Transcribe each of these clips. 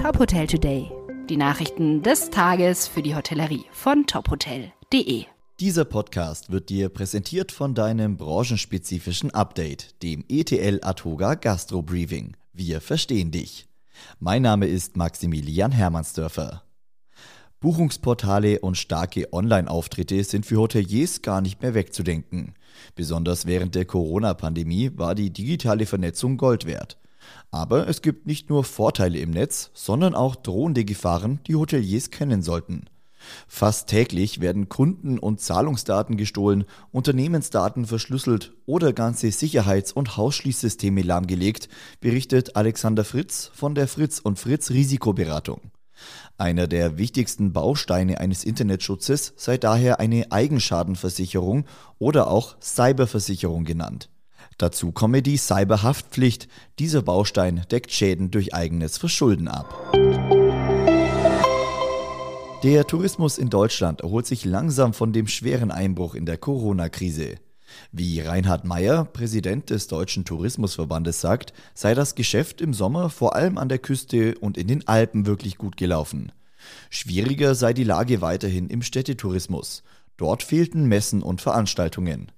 Top Hotel Today. Die Nachrichten des Tages für die Hotellerie von tophotel.de. Dieser Podcast wird dir präsentiert von deinem branchenspezifischen Update, dem ETL Atoga Gastro Briefing. Wir verstehen dich. Mein Name ist Maximilian Hermannsdörfer. Buchungsportale und starke Online-Auftritte sind für Hoteliers gar nicht mehr wegzudenken. Besonders während der Corona-Pandemie war die digitale Vernetzung Gold wert. Aber es gibt nicht nur Vorteile im Netz, sondern auch drohende Gefahren, die Hoteliers kennen sollten. Fast täglich werden Kunden- und Zahlungsdaten gestohlen, Unternehmensdaten verschlüsselt oder ganze Sicherheits- und Hausschließsysteme lahmgelegt, berichtet Alexander Fritz von der Fritz und Fritz Risikoberatung. Einer der wichtigsten Bausteine eines Internetschutzes sei daher eine Eigenschadenversicherung oder auch Cyberversicherung genannt. Dazu komme die Cyberhaftpflicht. Dieser Baustein deckt Schäden durch eigenes Verschulden ab. Der Tourismus in Deutschland erholt sich langsam von dem schweren Einbruch in der Corona-Krise. Wie Reinhard Meyer, Präsident des Deutschen Tourismusverbandes, sagt, sei das Geschäft im Sommer vor allem an der Küste und in den Alpen wirklich gut gelaufen. Schwieriger sei die Lage weiterhin im Städtetourismus. Dort fehlten Messen und Veranstaltungen.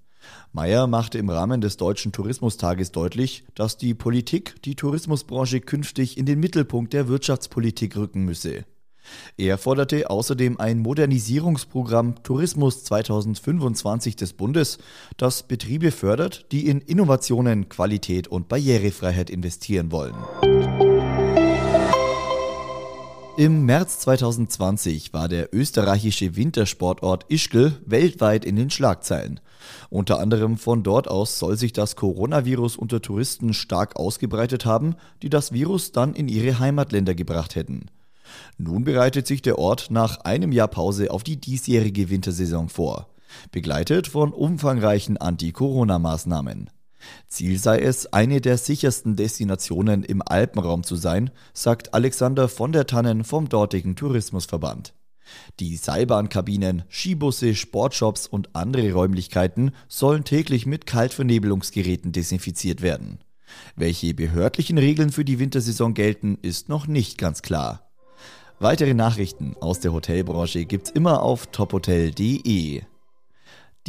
Meyer machte im Rahmen des Deutschen Tourismustages deutlich, dass die Politik die Tourismusbranche künftig in den Mittelpunkt der Wirtschaftspolitik rücken müsse. Er forderte außerdem ein Modernisierungsprogramm Tourismus 2025 des Bundes, das Betriebe fördert, die in Innovationen, Qualität und Barrierefreiheit investieren wollen. Im März 2020 war der österreichische Wintersportort Ischgl weltweit in den Schlagzeilen. Unter anderem von dort aus soll sich das Coronavirus unter Touristen stark ausgebreitet haben, die das Virus dann in ihre Heimatländer gebracht hätten. Nun bereitet sich der Ort nach einem Jahr Pause auf die diesjährige Wintersaison vor, begleitet von umfangreichen Anti-Corona-Maßnahmen. Ziel sei es, eine der sichersten Destinationen im Alpenraum zu sein, sagt Alexander von der Tannen vom dortigen Tourismusverband. Die Seilbahnkabinen, Skibusse, Sportshops und andere Räumlichkeiten sollen täglich mit Kaltvernebelungsgeräten desinfiziert werden. Welche behördlichen Regeln für die Wintersaison gelten, ist noch nicht ganz klar. Weitere Nachrichten aus der Hotelbranche gibt's immer auf tophotel.de.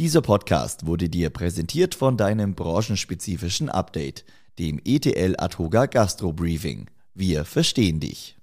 Dieser Podcast wurde dir präsentiert von deinem branchenspezifischen Update, dem ETL Atoga Gastro Briefing. Wir verstehen dich.